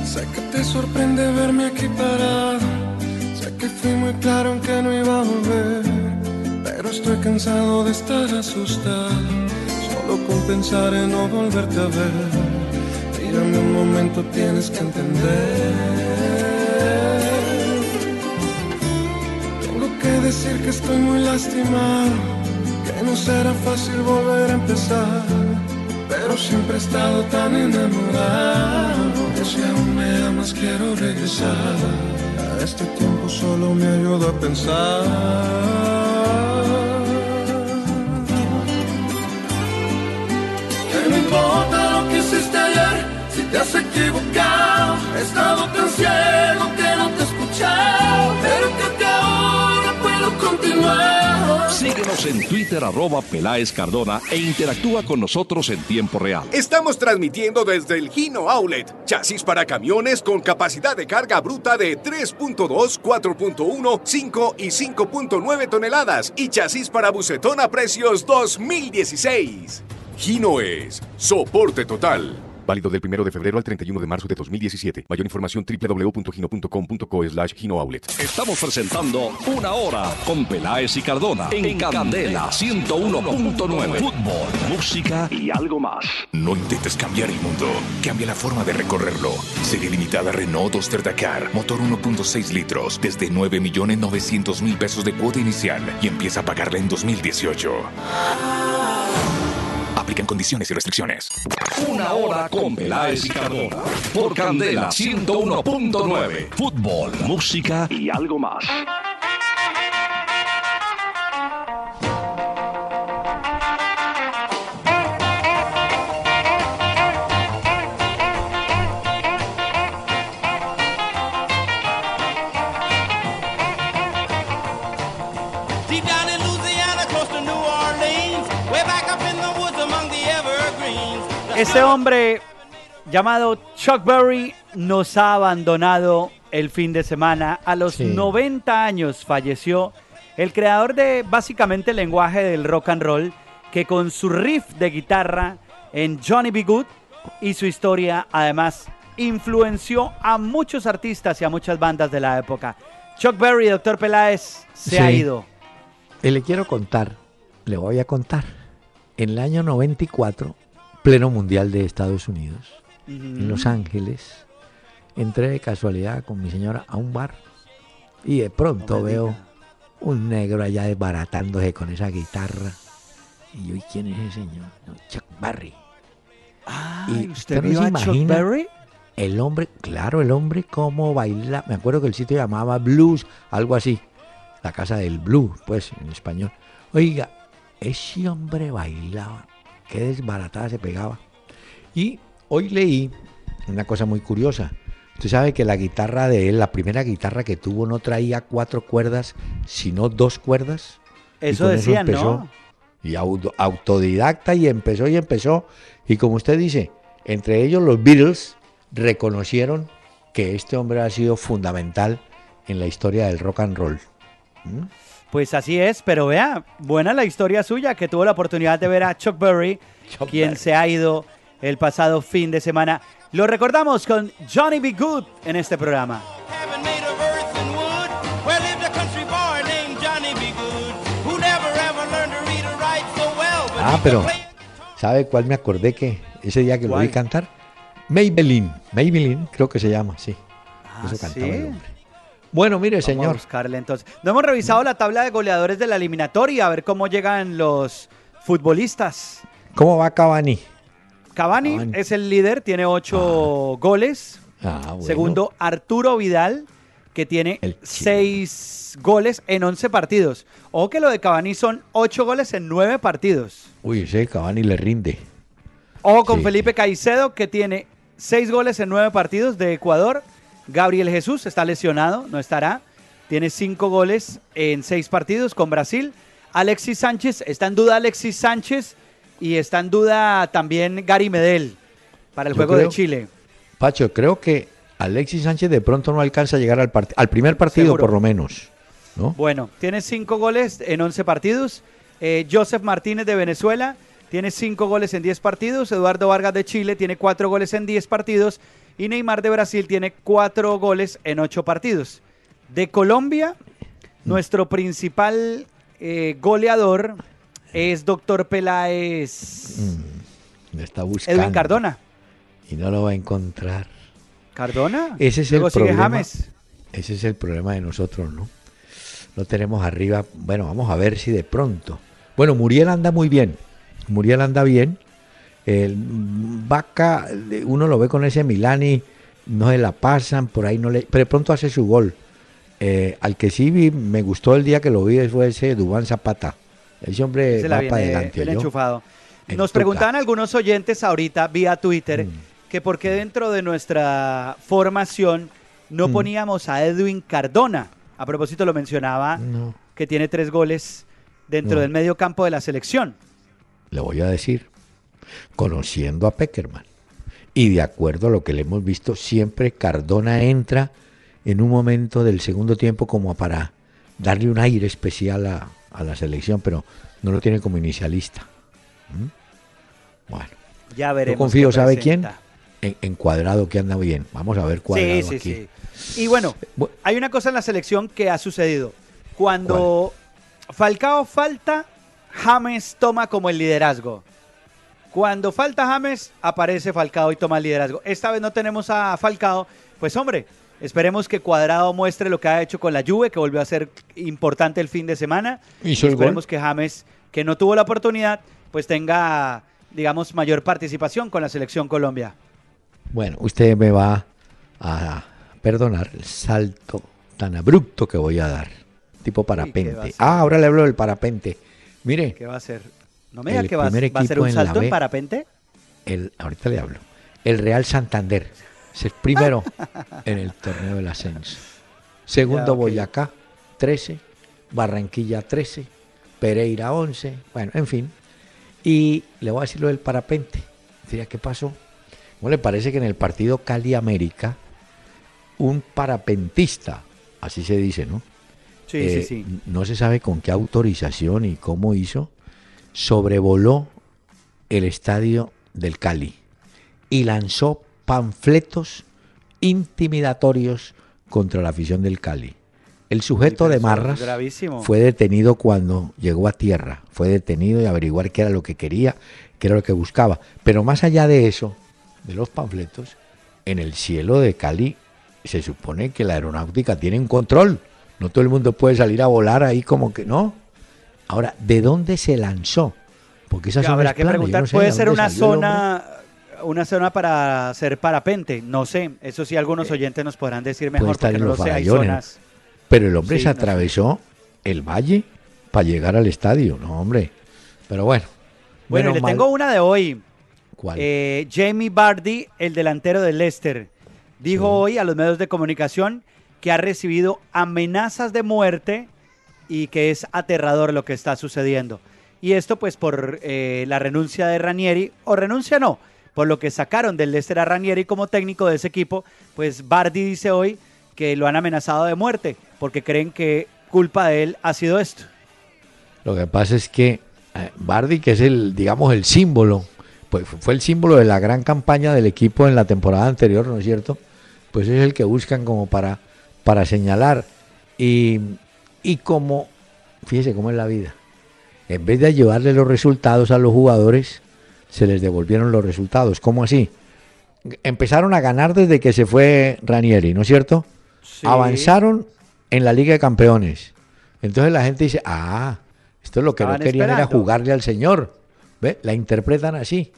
Sé que te sorprende verme aquí parado. Sé que fui muy claro en que no iba a volver. Pero estoy cansado de estar asustado. Solo con pensar en no volverte a ver. Mírame un momento, tienes que entender. Que decir que estoy muy lastimado. Que no será fácil volver a empezar. Pero siempre he estado tan enamorado que si aún me amas quiero regresar. A este tiempo solo me ayuda a pensar. Importa lo que hiciste ayer, si te has equivocado. He estado tan ciego que no te he escuchado. Pero que puedo continuar. Síguenos en Twitter arroba Peláez Cardona e interactúa con nosotros en tiempo real. Estamos transmitiendo desde el Gino Outlet. Chasis para camiones con capacidad de carga bruta de 3.2, 4.1, 5 y 5.9 toneladas. Y chasis para bucetón a precios 2016. Gino es soporte total. Válido del 1 de febrero al 31 de marzo de 2017. Mayor información www.gino.com.co slash Gino Outlet. Estamos presentando Una Hora con Peláez y Cardona en Candela 101.9. Fútbol, música y algo más. No intentes cambiar el mundo. Cambia la forma de recorrerlo. Serie limitada Renault Duster Dakar. Motor 1.6 litros. Desde 9.900.000 pesos de cuota inicial. Y empieza a pagarla en 2018. Aplican condiciones y restricciones. Una Hora con Peláez y Cardona por Candela 101.9. Fútbol, música y algo más. Este hombre llamado Chuck Berry nos ha abandonado el fin de semana. A los Sí. 90 años falleció el creador de básicamente el lenguaje del rock and roll, que con su riff de guitarra en Johnny B. Good y su historia además influenció a muchos artistas y a muchas bandas de la época. Chuck Berry, doctor Peláez, se Sí. ha ido. Y le quiero contar, le voy a contar. En el año 94, pleno mundial de Estados Unidos, en Los Ángeles, entré de casualidad con mi señora a un bar y de pronto No veo diga. un negro allá desbaratándose con esa guitarra. Y yo, ¿y quién es ese señor? No, Chuck Berry. Ay, Y ¿Usted no vio se a Chuck Berry? El hombre, claro, el hombre cómo baila. Me acuerdo que el sitio llamaba Blues, algo así. La casa del blues, pues, en español. Oiga, ese hombre bailaba. Qué desbaratada se pegaba. Y hoy leí una cosa muy curiosa. Usted sabe que la guitarra de él, la primera guitarra que tuvo, no traía cuatro cuerdas, sino dos cuerdas. Eso empezó. ¿no? Y auto- autodidacta y empezó y empezó. Y como usted dice, entre ellos los Beatles reconocieron que este hombre ha sido fundamental en la historia del rock and roll. Pues así es, pero vea, buena la historia suya, que tuvo la oportunidad de ver a Chuck Berry, Chuck quien Berry. se ha ido el pasado fin de semana. Lo recordamos con Johnny B. Good en este programa. Ah, pero ¿sabe cuál me acordé que ese día que lo vi cantar? Maybelline. Maybelline, creo que se llama, sí. Ah, Eso cantaba ¿sí? el hombre. Bueno, mire, Vamos a señor. buscarle entonces. No hemos revisado la tabla de goleadores de la eliminatoria, a ver cómo llegan los futbolistas. ¿Cómo va Cavani? Cavani Cavani. es el líder, tiene ocho goles. Ah, bueno. Segundo, Arturo Vidal, que tiene seis goles en 11 partidos. O que lo de Cavani son ocho goles en nueve partidos. Uy, ese Cavani le rinde. O con Sí, Felipe Caicedo, que tiene seis goles en nueve partidos de Ecuador. Gabriel Jesús está lesionado, no estará. Tiene cinco goles en seis partidos con Brasil. Alexis Sánchez, está en duda Alexis Sánchez y está en duda también Gary Medel para el Yo juego de Chile. Pacho, creo que Alexis Sánchez de pronto no alcanza a llegar al, part- al primer partido, Seguro. por lo menos. ¿no? Bueno, tiene cinco goles en 11 partidos. Eh, Joseph Martínez de Venezuela tiene cinco goles en 10 partidos. Eduardo Vargas de Chile tiene cuatro goles en 10 partidos. Y Neymar de Brasil tiene cuatro goles en 8 partidos. De Colombia, nuestro principal eh, goleador es Doctor Peláez Le está buscando. Edwin Cardona. Y no lo va a encontrar. ¿Cardona? Ese es Luego el sigue problema. James. Ese es el problema de nosotros, ¿no? Lo tenemos arriba. Bueno, vamos a ver si de pronto. Bueno, Muriel anda muy bien. Muriel anda bien. El Vaca, uno lo ve con ese Milani, no se la pasan, por ahí no le. Pero de pronto hace su gol. Eh, al que sí vi, me gustó el día que lo vi fue ese Dubán Zapata. Ese hombre Se va para adelante. Nos preguntaban algunos oyentes ahorita vía Twitter Mm. que por qué dentro de nuestra formación no Mm. poníamos a Edwin Cardona. A propósito lo mencionaba No, que tiene tres goles dentro No. del medio campo de la selección. le voy a decir. Conociendo a Peckerman. Y de acuerdo a lo que le hemos visto, siempre Cardona entra en un momento del segundo tiempo como para darle un aire especial a, a la selección, pero no lo tiene como inicialista. ¿Mm? Bueno, Ya veremos. confío, ¿sabe quién? presenta. En, que anda bien. Vamos a ver cuadrado Sí, sí, aquí. sí. Y bueno, Bu- hay una cosa en la selección que ha sucedido. Cuando Falcao falta, James toma como el liderazgo. Cuando falta James, aparece Falcao y toma el liderazgo. Esta vez no tenemos a Falcao. Pues hombre, esperemos que Cuadrado muestre lo que ha hecho con la Juve, que volvió a ser importante el fin de semana. Hizo el esperemos que James, que no tuvo la oportunidad, pues tenga, digamos, mayor participación con la selección Colombia. Bueno, usted me va a perdonar el salto tan abrupto que voy a dar. Tipo ¿qué va a parapente. Ah, ahora le hablo del parapente. Mire, ¿Qué va a hacer? No me diga El que va, a- primer va a ser un salto en B. parapente. el, ahorita le hablo. El Real Santander. Es el primero en el torneo del ascenso. Segundo Ya. Boyacá, 13. Barranquilla, 13. Pereira, 11. Bueno, en fin. Y le voy a decir lo del parapente. Diría, ¿qué pasó? ¿Cómo le parece que en el partido Cali América, un parapentista, así se dice, ¿no? Sí, Eh, sí, sí. No se sabe con qué autorización y cómo hizo, sobrevoló el estadio del Cali y lanzó panfletos intimidatorios contra la afición del Cali. El sujeto de Marras fue detenido cuando llegó a tierra, fue detenido y averiguar qué era lo que quería, qué era lo que buscaba. Pero más allá de eso, de los panfletos, en el cielo de Cali se supone que la aeronáutica tiene un control. No todo el mundo puede salir a volar ahí como que no. Ahora, ¿de dónde se lanzó? Porque esa habrá que plana, preguntar, no sé puede de ser una zona, una zona para hacer parapente, no sé, eso sí algunos oyentes nos podrán decir mejor Eh, estar porque en no lo los sé, hay farallones. zonas. Pero el hombre Sí, se no sé. atravesó el valle para llegar al estadio, no hombre. Pero bueno. Bueno, le mal. tengo una de hoy. ¿Cuál? Eh, Jamie Bardi, el delantero del Leicester, dijo Sí. hoy a los medios de comunicación que ha recibido amenazas de muerte y que es aterrador lo que está sucediendo. Y esto pues por eh, la renuncia de Ranieri, o renuncia no, por lo que sacaron del Leicester a Ranieri como técnico de ese equipo, pues Bardi dice hoy que lo han amenazado de muerte porque creen que culpa de él ha sido esto. Lo que pasa es que eh, Bardi, que es el, digamos, el símbolo, pues fu- fue el símbolo de la gran campaña del equipo en la temporada anterior, ¿no es cierto? Pues es el que buscan como para, para señalar. Y, y como, fíjese cómo es la vida. En vez de llevarle los resultados a los jugadores, se les devolvieron los resultados. ¿Cómo así? Empezaron a ganar desde que se fue Ranieri, ¿no es cierto? Avanzaron en la Liga de Campeones. Entonces la gente dice, ah, esto es lo que Estaban no querían era jugarle al Señor. ¿Ve? La interpretan así.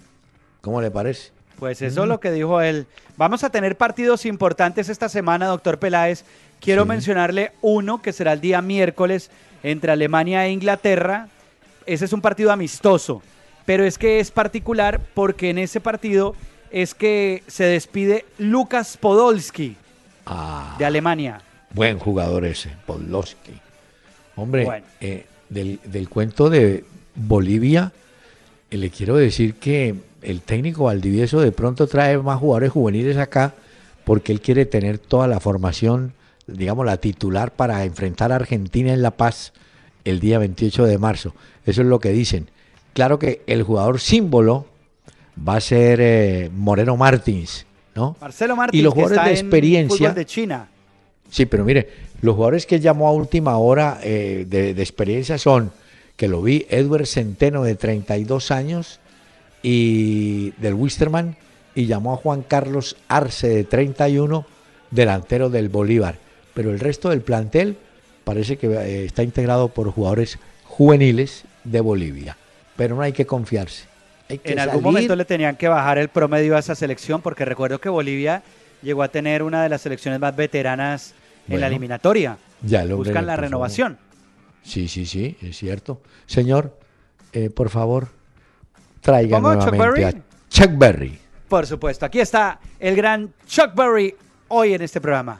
¿Cómo le parece? Pues eso es lo que dijo él. Vamos a tener partidos importantes esta semana, doctor Peláez. Quiero Sí. mencionarle uno que será el día miércoles entre Alemania e Inglaterra. Ese es un partido amistoso, pero es que es particular porque en ese partido es que se despide Lucas Podolski Ah, de Alemania. buen jugador ese, Podlowski. Hombre, Bueno. eh, del, del cuento de Bolivia, eh, le quiero decir que el técnico Valdivieso de pronto trae más jugadores juveniles acá porque él quiere tener toda la formación, digamos, la titular para enfrentar a Argentina en La Paz el día 28 de marzo. Eso es lo que dicen. Claro que el jugador símbolo va a ser eh, Moreno Martins, ¿no? Marcelo Martins, Y los que jugadores está de en experiencia- de China. Sí, pero mire, los jugadores que llamó a última hora eh, de, de experiencia son, que lo vi, Edward Centeno de 32 años y del Wisterman, y llamó a Juan Carlos Arce de 31, delantero del Bolívar. Pero el resto del plantel parece que eh, está integrado por jugadores juveniles de Bolivia. Pero no hay que confiarse. Hay que En algún momento le tenían que bajar el promedio a esa selección, porque recuerdo que Bolivia llegó a tener una de las selecciones más veteranas en la eliminatoria. ya hombre Buscan la renovación. Sí, sí, sí, es cierto. Señor, eh, por favor, traiga ¿Pongo Chuck nuevamente Berry? a Chuck Berry. Por supuesto, aquí está el gran Chuck Berry hoy en este programa.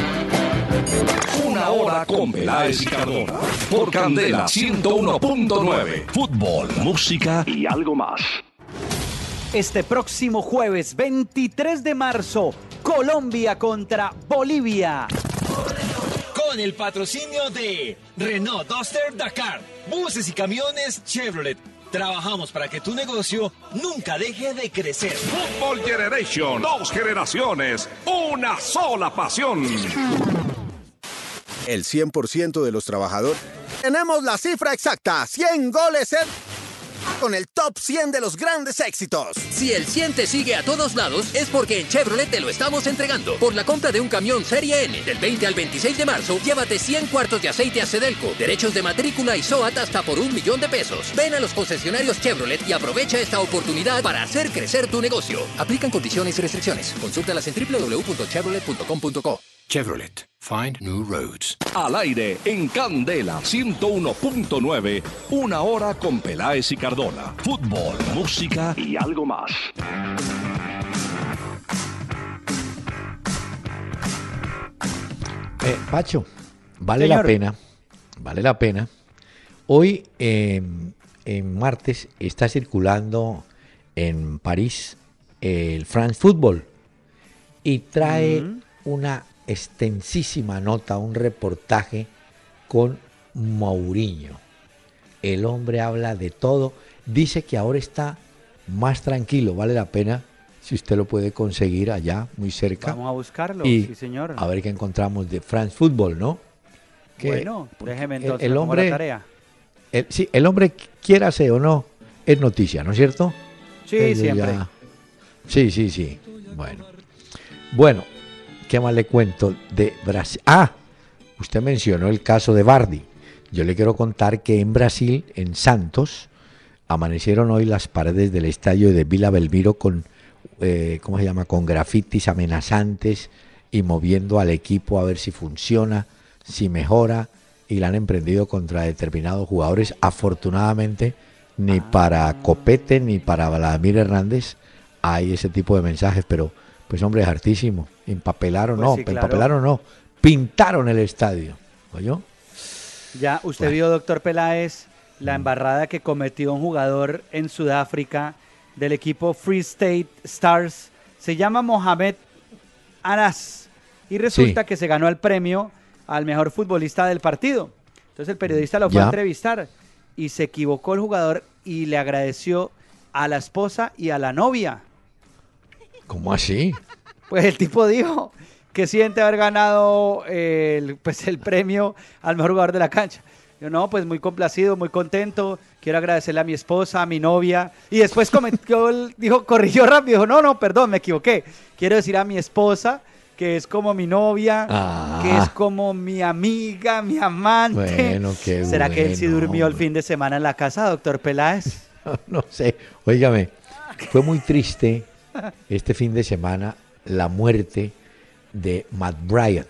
Una hora con Peláez y Cardona. Por Candela 101.9. Fútbol, música y algo más. Este próximo jueves 23 de marzo, Colombia contra Bolivia. Con el patrocinio de Renault Duster Dakar, buses y camiones Chevrolet. Trabajamos para que tu negocio nunca deje de crecer. Fútbol Generation. Dos generaciones. Una sola pasión. El 100% de los trabajadores. Tenemos la cifra exacta, 100 goles en... con el top 100 de los grandes éxitos. Si el 100 te sigue a todos lados, es porque en Chevrolet te lo estamos entregando. Por la compra de un camión Serie N del 20 al 26 de marzo, llévate 100 cuartos de aceite a Sedelco, derechos de matrícula y SOAT hasta por un millón de pesos. Ven a los concesionarios Chevrolet y aprovecha esta oportunidad para hacer crecer tu negocio. Aplican condiciones y restricciones. Consúltalas en www.chevrolet.com.co. Chevrolet. Find new roads. Al aire en Candela 101.9. Una hora con Peláez y Cardona. Fútbol, música y algo más. Eh, Pacho, vale la pena, vale la pena. Hoy, eh, en martes, está circulando en París el France Football y trae una extensísima nota, un reportaje con Mourinho. El hombre habla de todo, dice que ahora está más tranquilo, vale la pena si usted lo puede conseguir allá, muy cerca. Vamos a buscarlo, Y sí señor. A ver qué encontramos de France Football, ¿no? Que bueno, déjeme entonces el pongo la hombre- tarea. el, sí, el hombre quiera o no, es noticia, ¿no es cierto? Sí, Ellos siempre. ya- Sí, sí, sí. Bueno. Bueno, ¿qué más le cuento de Brasil? Ah, usted mencionó el caso de Bardi. Yo le quiero contar que en Brasil, en Santos, amanecieron hoy las paredes del estadio de Vila Belmiro con, eh, ¿cómo se llama? Con grafitis amenazantes y moviendo al equipo a ver si funciona, si mejora, y la han emprendido contra determinados jugadores. Afortunadamente, ni para Copete ni para Vladimir Hernández hay ese tipo de mensajes, pero pues hombre, es hartísimo. Empapelaron, Pues no, sí, claro. empapelaron, no, pintaron el estadio. ¿Oyó? Ya, usted Bueno. vio, doctor Peláez, Mm. la embarrada que cometió un jugador en Sudáfrica del equipo Free State Stars. Se llama Mohamed Aras. Y resulta Sí. que se ganó el premio al mejor futbolista del partido. Entonces el periodista lo fue a entrevistar y se equivocó el jugador y le agradeció a la esposa y a la novia. ¿Cómo así? Pues el tipo dijo que siente haber ganado el, pues el premio al mejor jugador de la cancha. Yo no, pues muy complacido, muy contento. Quiero agradecerle a mi esposa, a mi novia. Y después cometió el- dijo, corrigió rápido. Dijo, no, no, perdón, me equivoqué. Quiero decir a mi esposa, que es como mi novia, Ah. que es como mi amiga, mi amante. Bueno, qué ¿Será que él sí durmió el fin de semana en la casa, doctor Peláez? no sé, óigame, fue muy triste este fin de semana la muerte de Matt Bryant,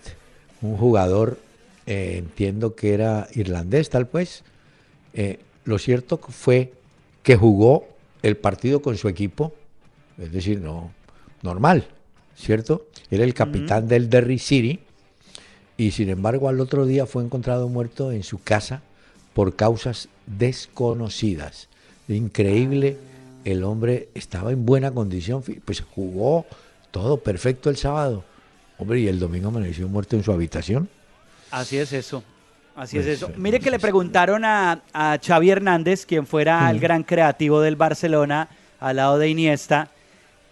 un jugador, eh, entiendo que era irlandés tal pues. Eh, lo cierto fue que jugó el partido con su equipo, es decir, no normal, ¿cierto? Era el capitán del Derry City y sin embargo al otro día fue encontrado muerto en su casa por causas desconocidas. Increíble, el hombre estaba en buena condición, pues jugó todo perfecto el sábado. Hombre, y el domingo amaneció muerto en su habitación. Así es eso. Así Pues, es eso. eh, Mire que le preguntaron a, a Xavi Hernández, quien fuera el gran creativo del Barcelona al lado de Iniesta,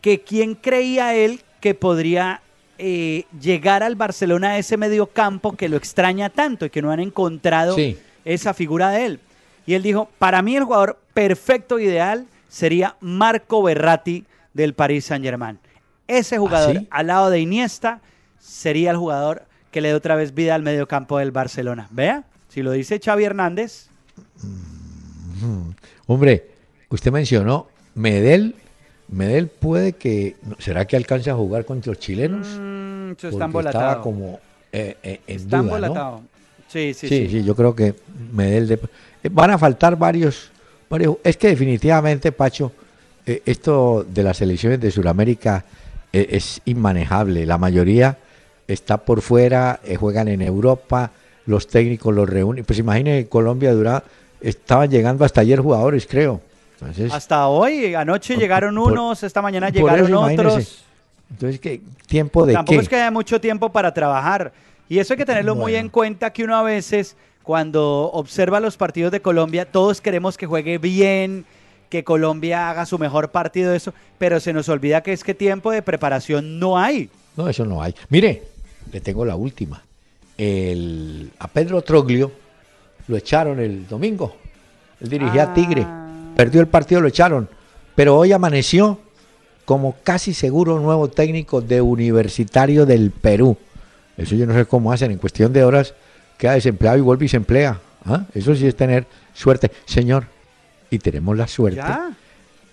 que quién creía él que podría eh, llegar al Barcelona a ese medio campo que lo extraña tanto y que no han encontrado Sí. esa figura de él. Y él dijo, para mí el jugador perfecto, ideal, sería Marco Berratti del Paris Saint Germain. Ese jugador sí? al lado de Iniesta sería el jugador que le dé otra vez vida al mediocampo del Barcelona. Vea, si lo dice Xavi Hernández, Mm. Hombre, usted mencionó Medel. Medel puede que. ¿Será que alcanza a jugar contra los chilenos? mm, eso está estaba como eh, eh, en Está duda, ¿no? Sí, sí, Sí, sí. sí, yo creo que Medel. de- eh, van a faltar varios, varios. Es que definitivamente, Pacho, eh, esto de las elecciones de Sudamérica eh, es inmanejable. La mayoría está por fuera, eh, juegan en Europa, los técnicos los reúnen. Pues imagine Colombia dura, estaban llegando hasta ayer jugadores, creo. Entonces, Hasta hoy, anoche llegaron por- unos, esta mañana llegaron eso, otros. entonces ¿qué tiempo de Tampoco qué? es que haya mucho tiempo para trabajar. Y eso hay que tenerlo muy Bueno. en cuenta que uno a veces, cuando observa los partidos de Colombia, todos queremos que juegue bien, que Colombia haga su mejor partido, eso, pero se nos olvida que es que tiempo de preparación no hay. No, eso no hay. Mire, le tengo la última. El, a Pedro Troglio lo echaron el domingo. Él dirigía a Tigre. Perdió el partido, lo echaron. Pero hoy amaneció como casi seguro nuevo técnico de Universitario del Perú. Eso yo no sé cómo hacen. En cuestión de horas queda desempleado y vuelve y se emplea. ¿Ah? Eso sí es tener suerte. Señor, y tenemos la suerte. ¿Ya?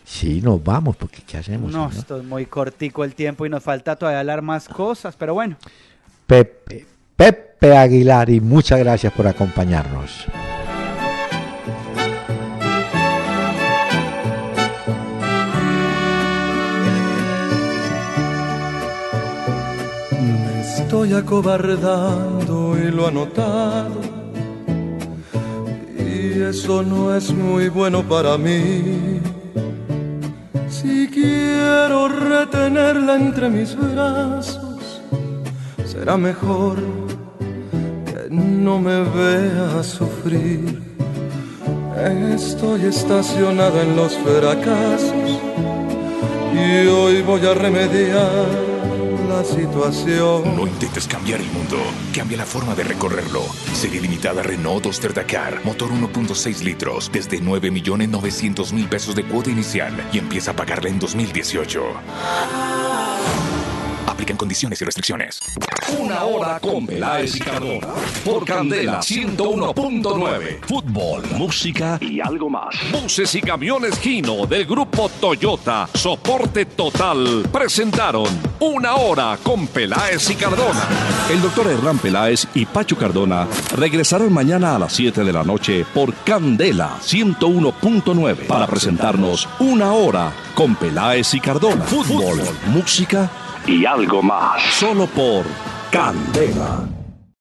Sí, nos vamos, porque ¿qué hacemos? No, señor? esto es muy cortico el tiempo y nos falta todavía hablar más cosas, pero bueno. Pepe, Pepe Aguilar y muchas gracias por acompañarnos. Estoy acobardando y lo ha notado. Y eso no es muy bueno para mí. Si quiero retenerla entre mis brazos, será mejor que no me vea sufrir. Estoy estacionado en los fracasos y hoy voy a remediar la situación. No intentes cambiar el mundo. Cambia la forma de recorrerlo. Serie limitada Renault Duster Dakar. Motor 1.6 litros. Desde 9.900.000 pesos de cuota inicial. Y empieza a pagarla en 2018. Aplican condiciones y restricciones. Una hora con Peláez y Cardona. Por Candela 101.9. Fútbol, música y algo más. Buses y camiones Gino del grupo Toyota. Soporte total. Presentaron Una hora con Peláez y Cardona. El doctor Hernán Peláez y Pacho Cardona regresarán mañana a las 7 de la noche por Candela 101.9 para presentarnos Una hora con Peláez y Cardona. Fútbol, música y algo más. Solo por Candela.